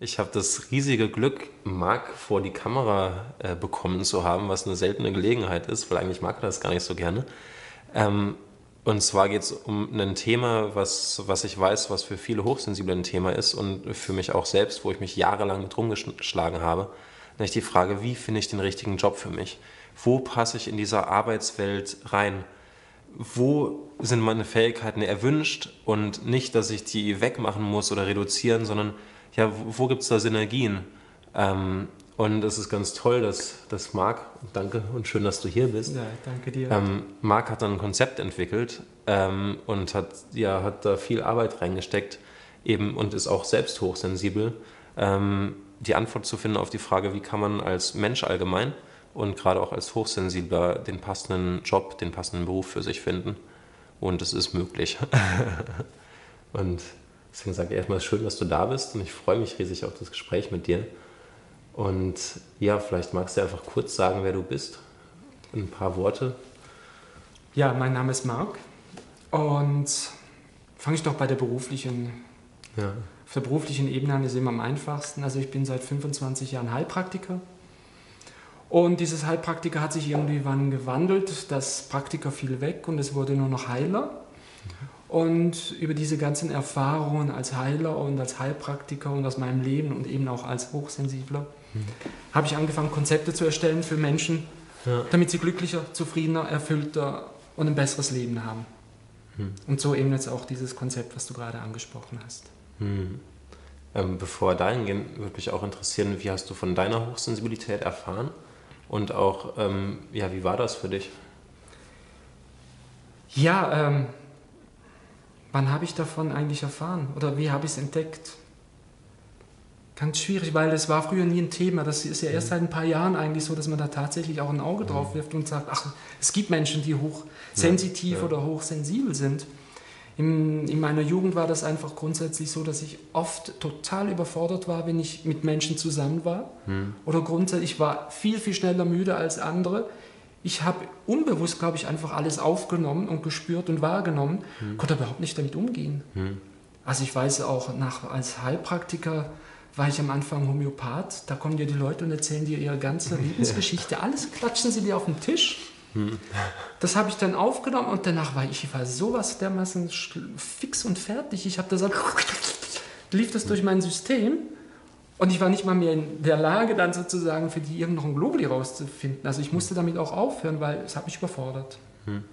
Ich habe das riesige Glück, Marc vor die Kamera äh, bekommen zu haben, was eine seltene Gelegenheit ist, weil eigentlich mag er das gar nicht so gerne. Ähm, und zwar geht es um ein Thema, was, was ich weiß, was für viele Hochsensible ein Thema ist und für mich auch selbst, wo ich mich jahrelang mit rumgeschlagen habe. Nämlich die Frage, wie finde ich den richtigen Job für mich? Wo passe ich in dieser Arbeitswelt rein? Wo sind meine Fähigkeiten erwünscht und nicht, dass ich die wegmachen muss oder reduzieren, sondern ja, wo, wo gibt es da Synergien? Ähm, und es ist ganz toll, dass, dass Marc, danke und schön, dass du hier bist. Ja, danke dir. Ähm, Marc hat dann ein Konzept entwickelt ähm, und hat, ja, hat da viel Arbeit reingesteckt eben und ist auch selbst hochsensibel, ähm, die Antwort zu finden auf die Frage, wie kann man als Mensch allgemein und gerade auch als Hochsensibler den passenden Job, den passenden Beruf für sich finden. Und es ist möglich. und deswegen sage ich erstmal, schön, dass du da bist und ich freue mich riesig auf das Gespräch mit dir. Und ja, vielleicht magst du einfach kurz sagen, wer du bist. Ein paar Worte. Ja, mein Name ist Marc und fange ich doch bei der beruflichen, ja. auf der beruflichen Ebene an, ist immer am einfachsten. Also ich bin seit 25 Jahren Heilpraktiker und dieses Heilpraktiker hat sich irgendwie wann gewandelt. Das Praktiker fiel weg und es wurde nur noch Heiler. Und über diese ganzen Erfahrungen als Heiler und als Heilpraktiker und aus meinem Leben und eben auch als Hochsensibler mhm. habe ich angefangen, Konzepte zu erstellen für Menschen, ja. damit sie glücklicher, zufriedener, erfüllter und ein besseres Leben haben. Mhm. Und so eben jetzt auch dieses Konzept, was du gerade angesprochen hast. Mhm. Ähm, bevor dahin gehen, würde mich auch interessieren, wie hast du von deiner Hochsensibilität erfahren? Und auch, ähm, ja, wie war das für dich? Ja, ähm, wann habe ich davon eigentlich erfahren? Oder wie habe ich es entdeckt? Ganz schwierig, weil es war früher nie ein Thema. Das ist ja erst mhm. seit ein paar Jahren eigentlich so, dass man da tatsächlich auch ein Auge drauf mhm. wirft und sagt, ach, es gibt Menschen, die hochsensitiv ja, ja. oder hochsensibel sind. In, in, meiner Jugend war das einfach grundsätzlich so, dass ich oft total überfordert war, wenn ich mit Menschen zusammen war. Hm. Oder grundsätzlich, ich war viel, viel schneller müde als andere. Ich habe unbewusst, glaube ich, einfach alles aufgenommen und gespürt und wahrgenommen, hm. konnte überhaupt nicht damit umgehen. Hm. Also ich weiß auch, nach, als Heilpraktiker war ich am Anfang Homöopath. Da kommen dir die Leute und erzählen dir ihre ganze Lebensgeschichte. Alles klatschen sie dir auf den Tisch. Das habe ich dann aufgenommen und danach war ich, ich war sowas dermaßen fix und fertig. Ich habe das lief das durch mein System und ich war nicht mal mehr in der Lage, dann sozusagen für die irgendeinen Globuli rauszufinden. Also ich musste damit auch aufhören, weil es hat mich überfordert. Hm.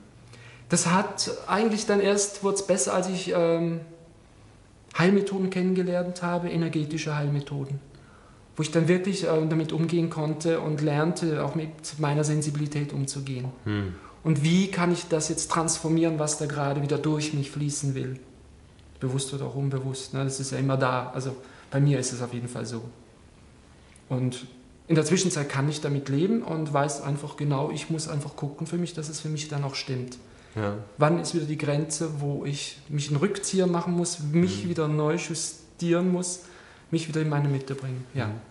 Das hat eigentlich dann erst, wurde es besser, als ich ähm, Heilmethoden kennengelernt habe, energetische Heilmethoden wo ich dann wirklich äh, damit umgehen konnte und lernte, auch mit meiner Sensibilität umzugehen. Hm. Und wie kann ich das jetzt transformieren, was da gerade wieder durch mich fließen will? Bewusst oder auch unbewusst. Ne? Das ist ja immer da. Also bei mir ist es auf jeden Fall so. Und in der Zwischenzeit kann ich damit leben und weiß einfach genau, ich muss einfach gucken für mich, dass es für mich dann auch stimmt. Ja. Wann ist wieder die Grenze, wo ich mich einen Rückzieher machen muss, mich mhm. wieder neu justieren muss, mich wieder in meine Mitte bringen. Ja. Mhm.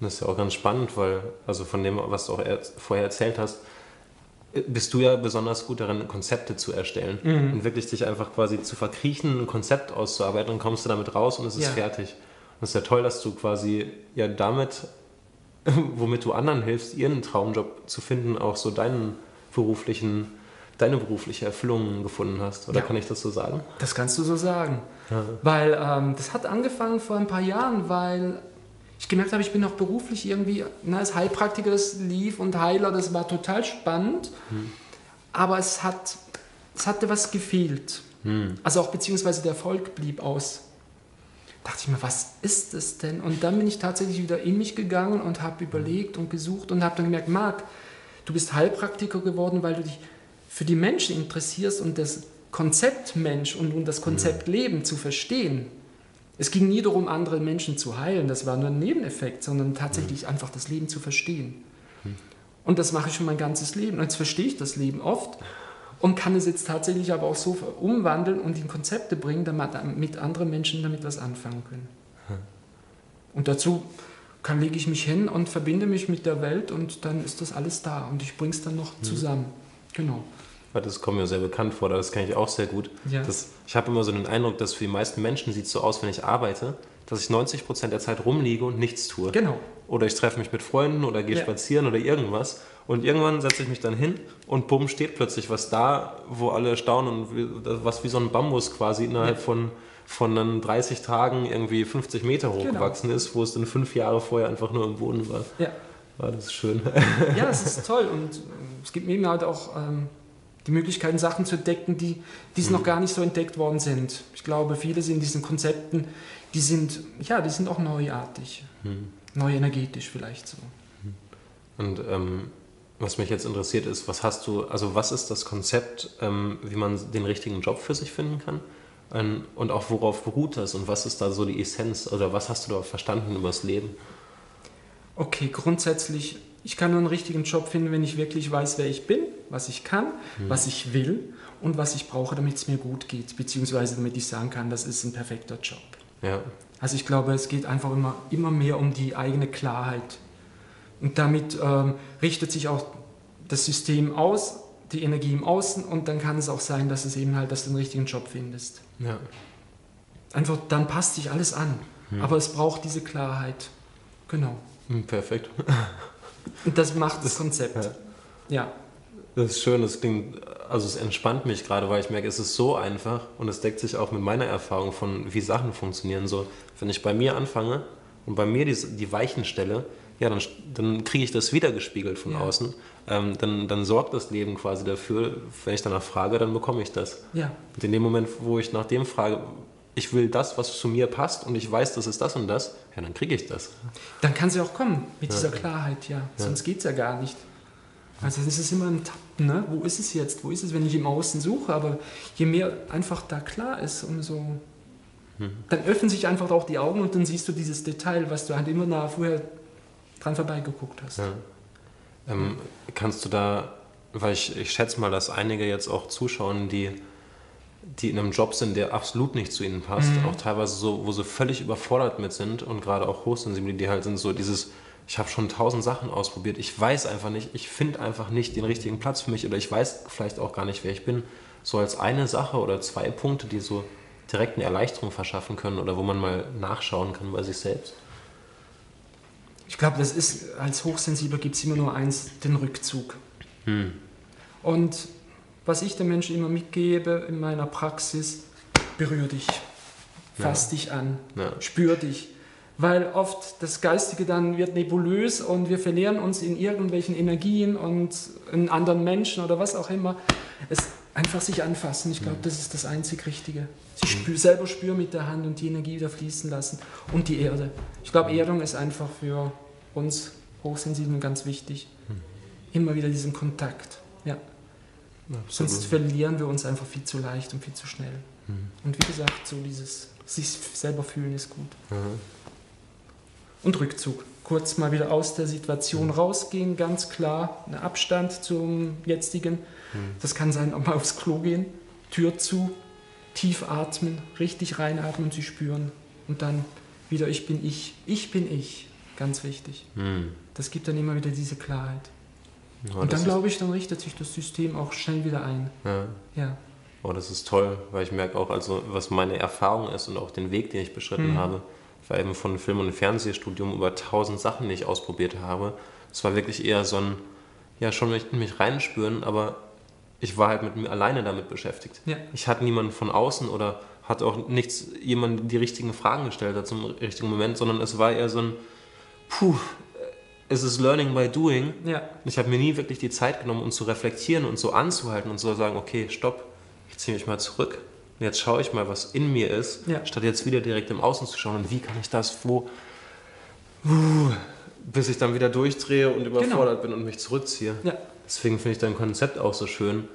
Das ist ja auch ganz spannend, weil, also von dem, was du auch er, vorher erzählt hast, bist du ja besonders gut darin, Konzepte zu erstellen mhm. und wirklich dich einfach quasi zu verkriechen, ein Konzept auszuarbeiten und kommst du damit raus und es ist ja. fertig. Und es ist ja toll, dass du quasi ja damit, womit du anderen hilfst, ihren Traumjob zu finden, auch so deinen beruflichen, deine berufliche Erfüllung gefunden hast. Oder ja. kann ich das so sagen? Das kannst du so sagen. Ja. Weil ähm, das hat angefangen vor ein paar Jahren, weil ich gemerkt habe, ich bin auch beruflich irgendwie, na, als Heilpraktiker, das lief und Heiler, das war total spannend, hm. aber es, hat, es hatte was gefehlt. Hm. Also auch beziehungsweise der Erfolg blieb aus. Da dachte ich mir, was ist es denn? Und dann bin ich tatsächlich wieder in mich gegangen und habe überlegt und gesucht und habe dann gemerkt, Marc, du bist Heilpraktiker geworden, weil du dich für die Menschen interessierst und das Konzept Mensch und, und das Konzept hm. Leben zu verstehen. Es ging nie darum, andere Menschen zu heilen, das war nur ein Nebeneffekt, sondern tatsächlich mhm. einfach das Leben zu verstehen. Mhm. Und das mache ich schon mein ganzes Leben. Und jetzt verstehe ich das Leben oft und kann es jetzt tatsächlich aber auch so umwandeln und in Konzepte bringen, damit andere Menschen damit was anfangen können. Mhm. Und dazu kann, lege ich mich hin und verbinde mich mit der Welt und dann ist das alles da und ich bringe es dann noch zusammen. Genau. Weil das kommt mir sehr bekannt vor, das kenne ich auch sehr gut. Ja. Das, ich habe immer so den Eindruck, dass für die meisten Menschen sieht es so aus, wenn ich arbeite, dass ich 90% der Zeit rumliege und nichts tue. Genau. Oder ich treffe mich mit Freunden oder gehe Ja. spazieren oder irgendwas. Und irgendwann setze ich mich dann hin und bumm, steht plötzlich was da, wo alle staunen und das- was wie so ein Bambus quasi innerhalb Ja. von, von dann 30 Tagen irgendwie 50 Meter Genau. hochgewachsen ist, wo es dann fünf Jahre vorher einfach nur im Boden war. Ja. War das schön. ja, es ist toll und es gibt mir halt auch ähm, die Möglichkeiten, Sachen zu entdecken, die, die Mhm. noch gar nicht so entdeckt worden sind. Ich glaube, vieles in diesen Konzepten, die sind, ja, die sind auch neuartig. Mhm. Neu energetisch vielleicht so. Und ähm, was mich jetzt interessiert ist, was hast du, also was ist das Konzept, ähm, wie man den richtigen Job für sich finden kann? Ähm, und auch worauf beruht das und was ist da so die Essenz oder was hast du da verstanden über das Leben? Okay, grundsätzlich, ich kann nur einen richtigen Job finden, wenn ich wirklich weiß, wer ich bin, was ich kann, was ich will und was ich brauche, damit es mir gut geht, beziehungsweise damit ich sagen kann, das ist ein perfekter Job. Ja, Also ich glaube, es geht einfach immer, immer mehr um die eigene Klarheit. Und damit ähm, richtet sich auch das System aus, die Energie im Außen und dann kann es auch sein, dass es eben halt, dass du den richtigen Job findest. ja. Einfach, dann passt sich alles an. Aber es braucht diese Klarheit. Genau. Hm, Perfekt. Und das macht das Konzept. ja. Ja. Das ist schön, das klingt, also es entspannt mich gerade, weil ich merke, es ist so einfach und es deckt sich auch mit meiner Erfahrung von, wie Sachen funktionieren. So, wenn ich bei mir anfange und bei mir die, die Weichen stelle, ja, dann, dann kriege ich das wiedergespiegelt von Ja. außen. Ähm, dann, dann sorgt das Leben quasi dafür, wenn ich danach frage, dann bekomme ich das. Ja. Und in dem Moment, wo ich nach dem frage, ich will das, was zu mir passt und ich weiß, das ist das und das, ja, dann kriege ich das. Dann kann sie auch kommen mit dieser Klarheit, ja. Sonst geht es ja gar nicht. Also es ist immer ein Tappen, ne? Wo ist es jetzt? Wo ist es, wenn ich im Außen suche? Aber je mehr einfach da klar ist, umso. Dann öffnen sich einfach auch die Augen und dann siehst du dieses Detail, was du halt immer nah vorher dran vorbeigeguckt hast. Ja. Ähm, kannst du da, weil ich, ich schätze mal, dass einige jetzt auch zuschauen, die, die in einem Job sind, der absolut nicht zu ihnen passt, Mhm. auch teilweise so, wo sie völlig überfordert mit sind und gerade auch hochsensible, die halt sind so dieses, ich habe schon tausend Sachen ausprobiert, ich weiß einfach nicht, ich finde einfach nicht den richtigen Platz für mich oder ich weiß vielleicht auch gar nicht, wer ich bin. So als eine Sache oder zwei Punkte, die so direkt eine Erleichterung verschaffen können oder wo man mal nachschauen kann bei sich selbst. Ich glaube, das ist, als Hochsensibler gibt es immer nur eins, den Rückzug. Und was ich den Menschen immer mitgebe in meiner Praxis, berühr dich, fass dich an, Ja. spür dich. Weil oft das Geistige dann wird nebulös und wir verlieren uns in irgendwelchen Energien und in anderen Menschen oder was auch immer. Es einfach sich anfassen, ich glaube, das ist das einzig Richtige. Sich spür, selber spüren mit der Hand und die Energie wieder fließen lassen. Und die Erde. Ich glaube, Erdung ist einfach für uns Hochsensiblen ganz wichtig. Immer wieder diesen Kontakt. Ja. Sonst verlieren wir uns einfach viel zu leicht und viel zu schnell. Und wie gesagt, so dieses sich selber fühlen ist gut. Und Rückzug. Kurz mal wieder aus der Situation rausgehen, ganz klar, ein Abstand zum jetzigen. Das kann sein, auch mal aufs Klo gehen, Tür zu, tief atmen, richtig reinatmen sie spüren. Und dann wieder ich bin ich. Ich bin ich. Ganz wichtig. Hm. Das gibt dann immer wieder diese Klarheit. Ja, und dann glaube ich, dann richtet sich das System auch schnell wieder ein. ja. Ja. Oh, das ist toll, weil ich merke auch, also was meine Erfahrung ist und auch den Weg, den ich beschritten Mhm. habe, war eben von Film- und Fernsehstudium über tausend Sachen, die ich ausprobiert habe. Es war wirklich eher so ein, ja, schon mich- mich reinspüren, aber ich war halt mit mir alleine damit beschäftigt. Ja. Ich hatte niemanden von außen oder hat auch nichts, jemand die richtigen Fragen gestellt hat zum richtigen Moment, sondern es war eher so ein, puh, es ist Learning by Doing. Ja. Ich habe mir nie wirklich die Zeit genommen, um zu reflektieren und so anzuhalten und so sagen, okay, stopp, ich ziehe mich mal zurück. Jetzt schaue ich mal, was in mir ist, Ja. statt jetzt wieder direkt im Außen zu schauen und wie kann ich das, wo, uh, bis ich dann wieder durchdrehe und überfordert bin und mich zurückziehe. Ja. Deswegen finde ich dein Konzept auch so schön.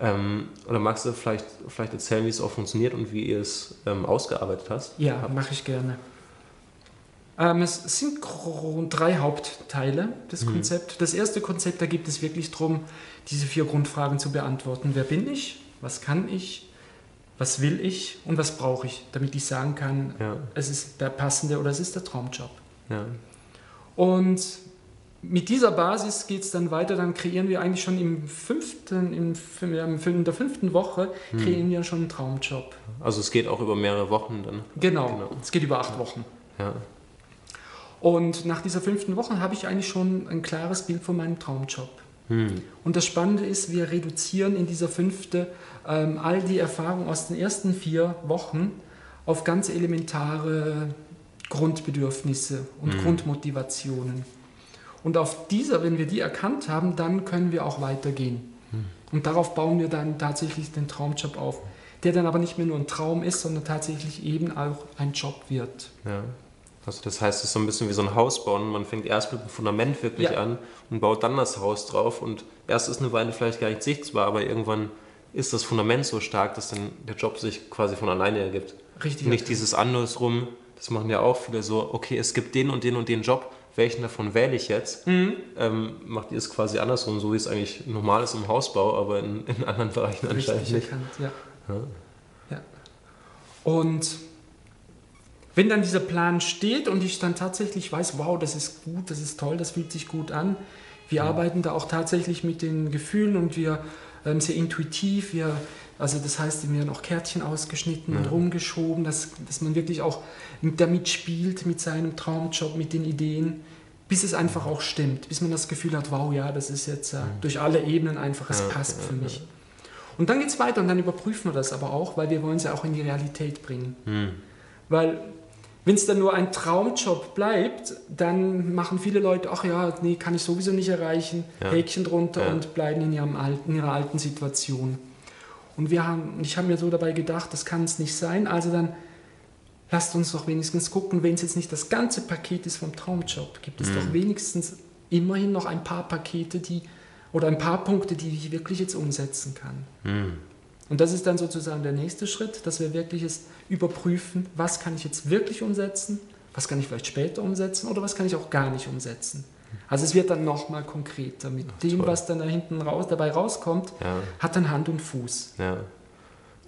Ähm, oder magst du vielleicht, vielleicht erzählen, wie es auch funktioniert und wie ihr es ähm, ausgearbeitet hast? Ja, mache ich gerne. Ähm, es sind drei Hauptteile des Konzepts. Das erste Konzept, da geht es wirklich darum, diese vier Grundfragen zu beantworten. Wer bin ich? Was kann ich? Was will ich? Und was brauche ich? Damit ich sagen kann, Ja, es ist der passende oder es ist der Traumjob. ja, Und mit dieser Basis geht es dann weiter, dann kreieren wir eigentlich schon im fünften, im, in der fünften Woche, hm. kreieren wir schon einen Traumjob. Also es geht auch über mehrere Wochen dann? Genau, genau. es geht über acht Wochen. Ja. Und nach dieser fünften Woche habe ich eigentlich schon ein klares Bild von meinem Traumjob. Hm. Und das Spannende ist, wir reduzieren in dieser fünften ähm, all die Erfahrungen aus den ersten vier Wochen auf ganz elementare Grundbedürfnisse und hm. Grundmotivationen. Und auf dieser, wenn wir die erkannt haben, dann können wir auch weitergehen. Hm. Und darauf bauen wir dann tatsächlich den Traumjob auf, der dann aber nicht mehr nur ein Traum ist, sondern tatsächlich eben auch ein Job wird. Ja. Also das heißt, es ist so ein bisschen wie so ein Haus bauen. Man fängt erst mit dem Fundament wirklich ja. an und baut dann das Haus drauf. Und erst ist eine Weile vielleicht gar nicht sichtbar, aber irgendwann ist das Fundament so stark, dass dann der Job sich quasi von alleine ergibt. Richtig. Nicht dieses andersrum, das machen ja auch viele so, okay, es gibt den und den und den Job, welchen davon wähle ich jetzt? Mhm. Ähm, macht ihr es quasi andersrum, so wie es eigentlich normal ist im Hausbau, aber in, in anderen Bereichen Richtig anscheinend nicht. Erkannt, ja. ja. ja. Und wenn dann dieser Plan steht und ich dann tatsächlich weiß, wow, das ist gut, das ist toll, das fühlt sich gut an, wir mhm. arbeiten da auch tatsächlich mit den Gefühlen und wir ähm, sehr intuitiv, wir, also das heißt, wir werden auch Kärtchen ausgeschnitten ja. und rumgeschoben, dass, dass man wirklich auch damit spielt, mit seinem Traumjob, mit den Ideen, bis es einfach auch stimmt, bis man das Gefühl hat, wow, ja, das ist jetzt äh, durch alle Ebenen einfach, es ja, passt ja, für mich. Und dann geht es weiter und dann überprüfen wir das aber auch, weil wir wollen es ja auch in die Realität bringen. Mhm. Weil wenn es dann nur ein Traumjob bleibt, dann machen viele Leute, ach ja, nee, kann ich sowieso nicht erreichen, ja. Häkchen drunter ja. und bleiben in, ihrem alten, in ihrer alten Situation. Und wir haben, ich habe mir so dabei gedacht, das kann es nicht sein. Also dann lasst uns doch wenigstens gucken, wenn es jetzt nicht das ganze Paket ist vom Traumjob, gibt es mhm. doch wenigstens immerhin noch ein paar Pakete, die oder ein paar Punkte, die ich wirklich jetzt umsetzen kann. Mhm. Und das ist dann sozusagen der nächste Schritt, dass wir wirklich es überprüfen, was kann ich jetzt wirklich umsetzen, was kann ich vielleicht später umsetzen oder was kann ich auch gar nicht umsetzen. Also es wird dann nochmal konkreter. Mit Ach, dem, was dann da hinten raus, dabei rauskommt, ja. hat dann Hand und Fuß. Ja.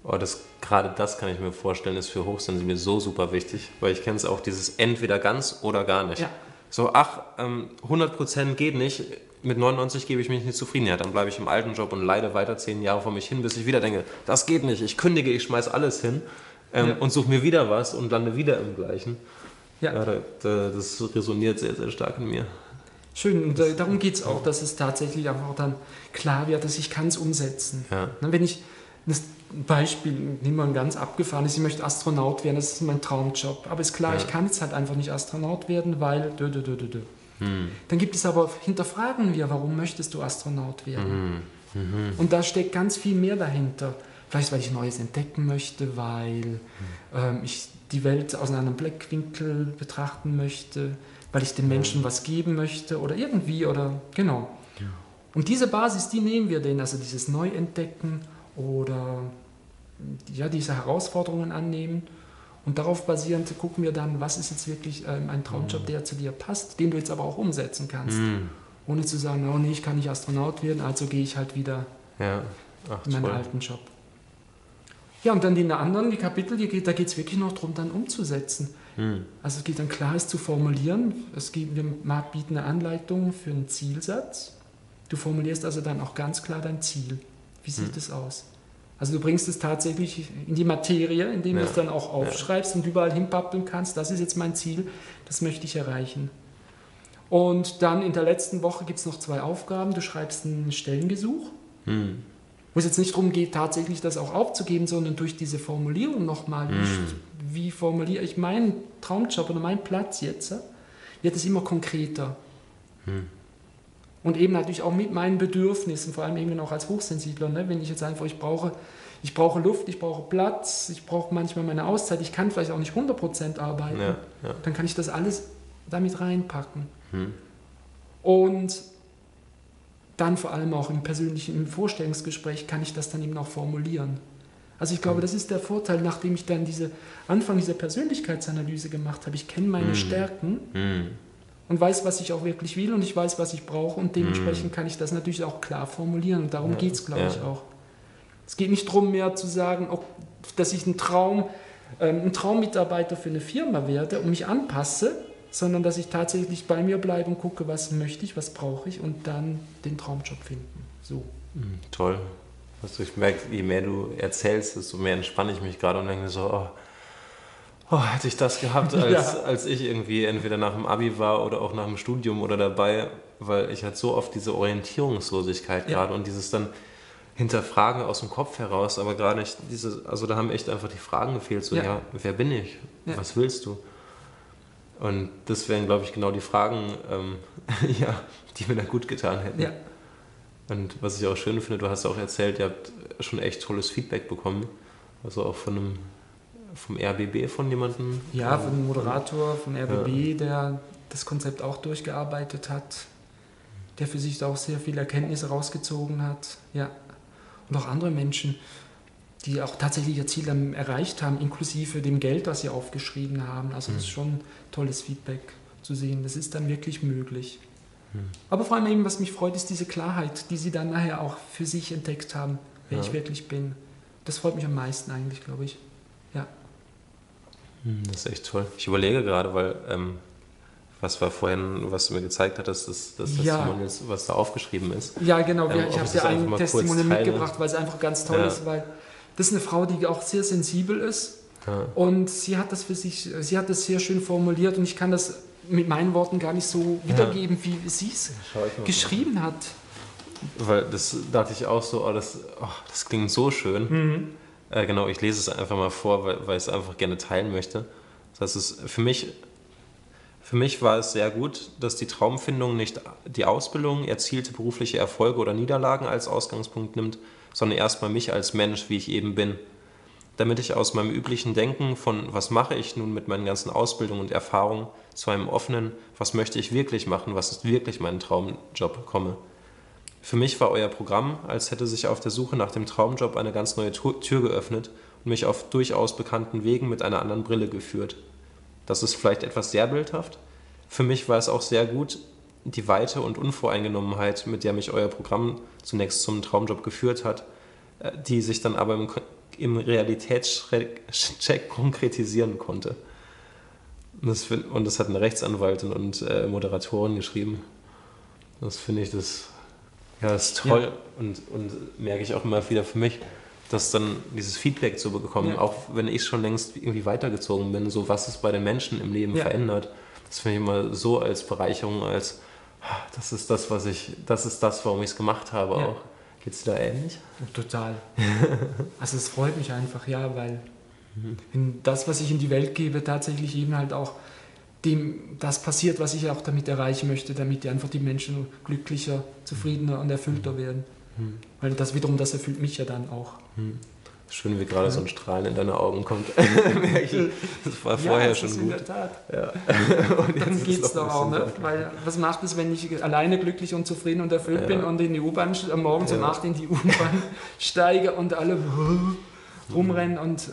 Oh, das, gerade das kann ich mir vorstellen, ist für Hochsensible so super wichtig, weil ich kenne es auch, dieses entweder ganz oder gar nicht. Ja. So, ach, ähm, 100% geht nicht, mit 99 gebe ich mich nicht zufrieden. Ja, dann bleibe ich im alten Job und leide weiter zehn Jahre vor mich hin, bis ich wieder denke, das geht nicht, ich kündige, ich schmeiße alles hin ähm, ja. und suche mir wieder was und lande wieder im Gleichen. Ja. ja da, da, das resoniert sehr, sehr stark in mir. Schön, und äh, darum geht es auch, dass es tatsächlich einfach dann klar wird, dass ich kann es umsetzen. Ja. Wenn ich das Beispiel, nehmen wir ein ganz abgefahrenes, ich möchte Astronaut werden, das ist mein Traumjob. Aber ist klar, ja. ich kann jetzt halt einfach nicht Astronaut werden, weil dö, dö, dö, dö. Hm. Dann gibt es aber, hinterfragen wir, warum möchtest du Astronaut werden? Mhm. Mhm. Und da steckt ganz viel mehr dahinter. Vielleicht, weil ich Neues entdecken möchte, weil ähm, ich die Welt aus einem Blickwinkel betrachten möchte, weil ich den Menschen was geben möchte oder irgendwie oder genau. Ja. Und diese Basis, die nehmen wir denen, also dieses Neuentdecken oder ja, diese Herausforderungen annehmen und darauf basierend gucken wir dann, was ist jetzt wirklich ähm, ein Traumjob, mhm. der zu dir passt, den du jetzt aber auch umsetzen kannst. Mhm. Ohne zu sagen, oh nee, ich kann nicht Astronaut werden, also gehe ich halt wieder ja. Ach, in meinen toll. alten Job. Ja, und dann die anderen, die Kapitel, die geht, da geht es wirklich noch darum, dann umzusetzen. Mhm. Also es geht dann klar, es zu formulieren. Es gibt, wir bieten eine Anleitung für einen Zielsatz. Du formulierst also dann auch ganz klar dein Ziel. Wie sieht mhm. es aus? Also du bringst es tatsächlich in die Materie, indem ja. du es dann auch aufschreibst ja. und überall hinpappeln kannst. Das ist jetzt mein Ziel, das möchte ich erreichen. Und dann in der letzten Woche gibt es noch zwei Aufgaben. Du schreibst einen Stellengesuch, hm. wo es jetzt nicht darum geht, tatsächlich das auch aufzugeben, sondern durch diese Formulierung nochmal, hm. wie, wie formuliere ich meinen Traumjob oder meinen Platz jetzt, wird es immer konkreter. Hm. Und eben natürlich auch mit meinen Bedürfnissen, vor allem eben auch als Hochsensibler. Ne? Wenn ich jetzt einfach, ich brauche, ich brauche Luft, ich brauche Platz, ich brauche manchmal meine Auszeit, ich kann vielleicht auch nicht 100% arbeiten, ja, ja. dann kann ich das alles damit reinpacken. Hm. Und dann vor allem auch im persönlichen im Vorstellungsgespräch kann ich das dann eben auch formulieren. Also ich glaube, hm. das ist der Vorteil, nachdem ich dann diese Anfang dieser Persönlichkeitsanalyse gemacht habe. Ich kenne meine hm. Stärken hm und weiß, was ich auch wirklich will und ich weiß, was ich brauche und dementsprechend mhm. kann ich das natürlich auch klar formulieren und darum ja, geht es, glaube ja. ich, auch. Es geht nicht darum, mehr zu sagen, dass ich ein Traum, ähm, ein Traummitarbeiter für eine Firma werde und mich anpasse, sondern dass ich tatsächlich bei mir bleibe und gucke, was möchte ich, was brauche ich und dann den Traumjob finden. So. Mhm, toll. Also ich merke, je mehr du erzählst, desto mehr entspanne ich mich gerade und denke so, oh, oh, hätte ich das gehabt, als, ja. als ich irgendwie entweder nach dem Abi war oder auch nach dem Studium oder dabei, weil ich halt so oft diese Orientierungslosigkeit ja. gerade und dieses dann Hinterfragen aus dem Kopf heraus, aber gerade nicht diese, also da haben echt einfach die Fragen gefehlt, so, ja, ja wer bin ich? Was willst du? Und das wären, glaube ich, genau die Fragen, ähm, ja, die mir da gut getan hätten. Und was ich auch schön finde, du hast auch erzählt, ihr habt schon echt tolles Feedback bekommen. Also auch von einem vom RBB von jemandem? Ja, von einem Moderator vom RBB, der das Konzept auch durchgearbeitet hat, der für sich auch sehr viele Erkenntnisse rausgezogen hat. Ja. Und auch andere Menschen, die auch tatsächlich ihr Ziel dann erreicht haben, inklusive dem Geld, das sie aufgeschrieben haben. Also das ist hm. schon tolles Feedback zu sehen. Das ist dann wirklich möglich. Hm. Aber vor allem eben, was mich freut, ist diese Klarheit, die sie dann nachher auch für sich entdeckt haben, wer ja. ich wirklich bin. Das freut mich am meisten eigentlich, glaube ich. Ja. Hm, das ist echt toll. Ich überlege gerade, weil ähm, was war vorhin, was du mir gezeigt hattest, das, das ja. Testimonial, was da aufgeschrieben ist. Ja, genau. Ähm, ich habe dir ein Testimonial mitgebracht, weil es einfach ganz toll ja. ist, weil das ist eine Frau, die auch sehr sensibel ist. Ja. Und sie hat das für sich, sie hat das sehr schön formuliert und ich kann das mit meinen Worten gar nicht so wiedergeben, wie sie es geschrieben hat. Weil das dachte ich auch so, oh, das, oh, das klingt so schön. Mhm. Äh, genau, ich lese es einfach mal vor, weil, weil ich es einfach gerne teilen möchte. Das ist für mich, für mich war es sehr gut, dass die Traumfindung nicht die Ausbildung, erzielte berufliche Erfolge oder Niederlagen als Ausgangspunkt nimmt, sondern erstmal mich als Mensch, wie ich eben bin. Damit ich aus meinem üblichen Denken von, was mache ich nun mit meinen ganzen Ausbildungen und Erfahrungen, zu einem offenen, was möchte ich wirklich machen, was ist wirklich mein Traumjob komme. Für mich war euer Programm, als hätte sich auf der Suche nach dem Traumjob eine ganz neue Tür geöffnet und mich auf durchaus bekannten Wegen mit einer anderen Brille geführt. Das ist vielleicht etwas sehr bildhaft. Für mich war es auch sehr gut, die Weite und Unvoreingenommenheit, mit der mich euer Programm zunächst zum Traumjob geführt hat, äh, die sich dann aber im, im Realitätscheck konkretisieren konnte. Und das, und das, hat eine Rechtsanwaltin und äh, Moderatorin geschrieben. Das finde ich, das, ja, das ist toll ja. und, und merke ich auch immer wieder für mich, dass dann dieses Feedback zu bekommen, ja. auch wenn ich schon längst irgendwie weitergezogen bin, so was es bei den Menschen im Leben ja. verändert. Das finde ich immer so als Bereicherung, als das ist das, was ich, das ist das, warum ich es gemacht habe auch. Geht es dir da ähnlich? Total. also es freut mich einfach, ja, weil mhm. das, was ich in die Welt gebe, tatsächlich eben halt auch dem das passiert, was ich auch damit erreichen möchte, damit die einfach die Menschen glücklicher, zufriedener und erfüllter mhm. werden. Mhm. Weil das wiederum, das erfüllt mich ja dann auch. Mhm. Schön, wie gerade ja. so ein Strahlen in deine Augen kommt. das war vorher ja, das schon ist gut. In der Tat. Ja. und dann geht es doch auch, ne? Weil was macht es, wenn ich alleine glücklich und zufrieden und erfüllt ja. bin und in die U-Bahn am Morgen um 8 in die U-Bahn steige und alle rumrennen und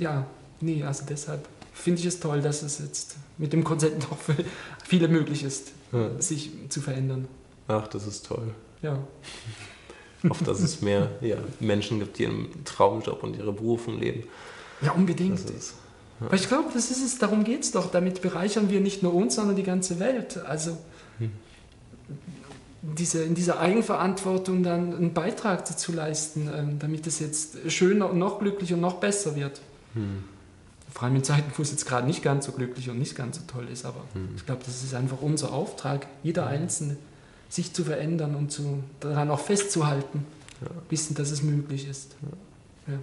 ja, nee, also deshalb finde ich es toll, dass es jetzt mit dem Konzept noch für viele möglich ist, sich zu verändern. Ach, das ist toll. Ja auf dass es mehr ja, Menschen gibt, die ihren Traumjob und ihre Berufung leben. Ja, unbedingt. Ist, ja. Aber ich glaube, das ist es, darum geht es doch. Damit bereichern wir nicht nur uns, sondern die ganze Welt. Also hm. diese, in dieser Eigenverantwortung dann einen Beitrag dazu leisten, ähm, damit es jetzt schöner und noch glücklicher und noch besser wird. Hm. Vor allem in Zeiten, wo es jetzt gerade nicht ganz so glücklich und nicht ganz so toll ist. Aber hm. ich glaube, das ist einfach unser Auftrag, jeder hm. Einzelne sich zu verändern und zu, daran auch festzuhalten, ja. wissen, dass es möglich ist. Ja.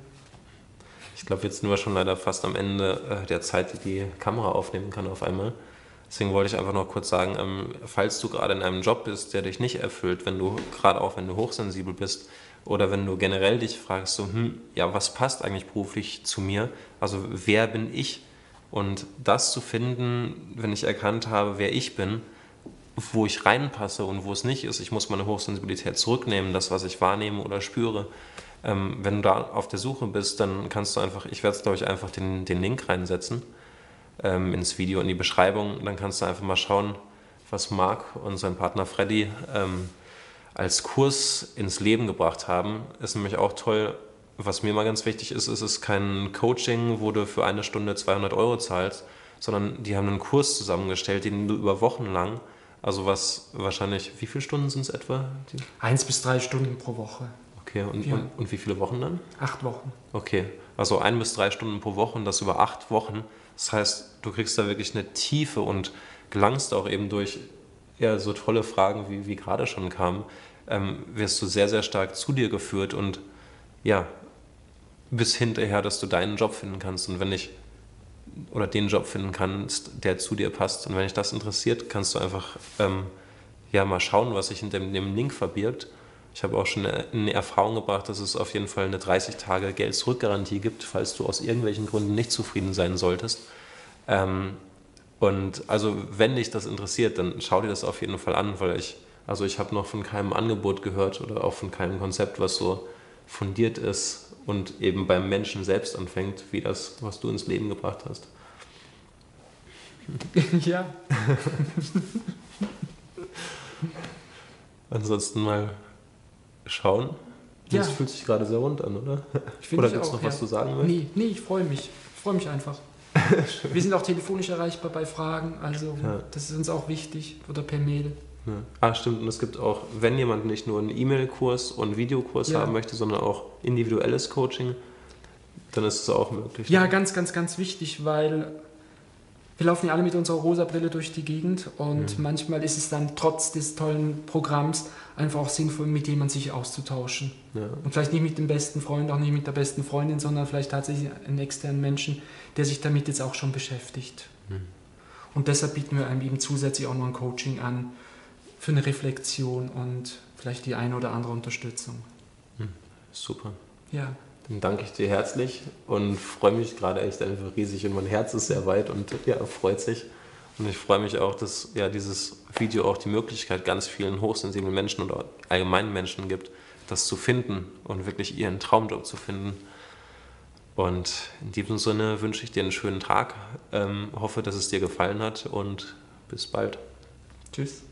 Ich glaube, jetzt sind wir schon leider fast am Ende äh, der Zeit, die die Kamera aufnehmen kann auf einmal. Deswegen wollte ich einfach noch kurz sagen, ähm, falls du gerade in einem Job bist, der dich nicht erfüllt, wenn du gerade auch wenn du hochsensibel bist oder wenn du generell dich fragst, so, hm, ja, was passt eigentlich beruflich zu mir? Also wer bin ich? Und das zu finden, wenn ich erkannt habe, wer ich bin, wo ich reinpasse und wo es nicht ist. Ich muss meine Hochsensibilität zurücknehmen, das, was ich wahrnehme oder spüre. Ähm, wenn du da auf der Suche bist, dann kannst du einfach, ich werde es glaube ich einfach den, den Link reinsetzen ähm, ins Video, in die Beschreibung. Dann kannst du einfach mal schauen, was Marc und sein Partner Freddy ähm, als Kurs ins Leben gebracht haben. Ist nämlich auch toll, was mir mal ganz wichtig ist, ist es kein Coaching, wo du für eine Stunde 200 Euro zahlst, sondern die haben einen Kurs zusammengestellt, den du über Wochen lang, also was wahrscheinlich, wie viele Stunden sind es etwa? Eins bis drei Stunden pro Woche. Okay, und, Ja. und, und wie viele Wochen dann? Acht Wochen. Okay, also ein bis drei Stunden pro Woche und das über acht Wochen. Das heißt, du kriegst da wirklich eine Tiefe und gelangst auch eben durch ja, so tolle Fragen, wie, wie gerade schon kamen, ähm, wirst du sehr, sehr stark zu dir geführt und ja, bis hinterher, dass du deinen Job finden kannst. Und wenn ich oder den Job finden kannst, der zu dir passt. Und wenn dich das interessiert, kannst du einfach ähm, ja mal schauen, was sich hinter dem Link verbirgt. Ich habe auch schon eine Erfahrung gebracht, dass es auf jeden Fall eine 30 Tage Geld-Zurück-Garantie gibt, falls du aus irgendwelchen Gründen nicht zufrieden sein solltest. Ähm, und also wenn dich das interessiert, dann schau dir das auf jeden Fall an, weil ich, also ich habe noch von keinem Angebot gehört oder auch von keinem Konzept, was so fundiert ist und eben beim Menschen selbst anfängt, wie das, was du ins Leben gebracht hast. ja. Ansonsten mal schauen. Ja. Das fühlt sich gerade sehr rund an, oder? Ich Oder gibt es noch was ja. zu sagen? Nee, nee, ich freue mich. Ich freue mich einfach. Wir sind auch telefonisch erreichbar bei Fragen, also Ja. das ist uns auch wichtig. Oder per Mail. Ja. Ah, stimmt. Und es gibt auch, wenn jemand nicht nur einen E-Mail-Kurs und einen Videokurs Ja. haben möchte, sondern auch individuelles Coaching, dann ist es auch möglich. Ja, ganz, ganz, ganz wichtig, weil wir laufen ja alle mit unserer rosa Brille durch die Gegend und Mhm. manchmal ist es dann trotz des tollen Programms einfach auch sinnvoll, mit jemandem sich auszutauschen. Ja. Und vielleicht nicht mit dem besten Freund, auch nicht mit der besten Freundin, sondern vielleicht tatsächlich einen externen Menschen, der sich damit jetzt auch schon beschäftigt. Mhm. Und deshalb bieten wir einem eben zusätzlich auch noch ein Coaching an für eine Reflexion und vielleicht die eine oder andere Unterstützung. Super. Ja, Dann danke ich dir herzlich und freue mich gerade echt einfach riesig und mein Herz ist sehr weit und ja, freut sich. Und ich freue mich auch, dass ja dieses Video auch die Möglichkeit ganz vielen hochsensiblen Menschen oder allgemeinen Menschen gibt, das zu finden und wirklich ihren Traumjob zu finden. Und in diesem Sinne wünsche ich dir einen schönen Tag, ähm, hoffe, dass es dir gefallen hat und bis bald. tschüss.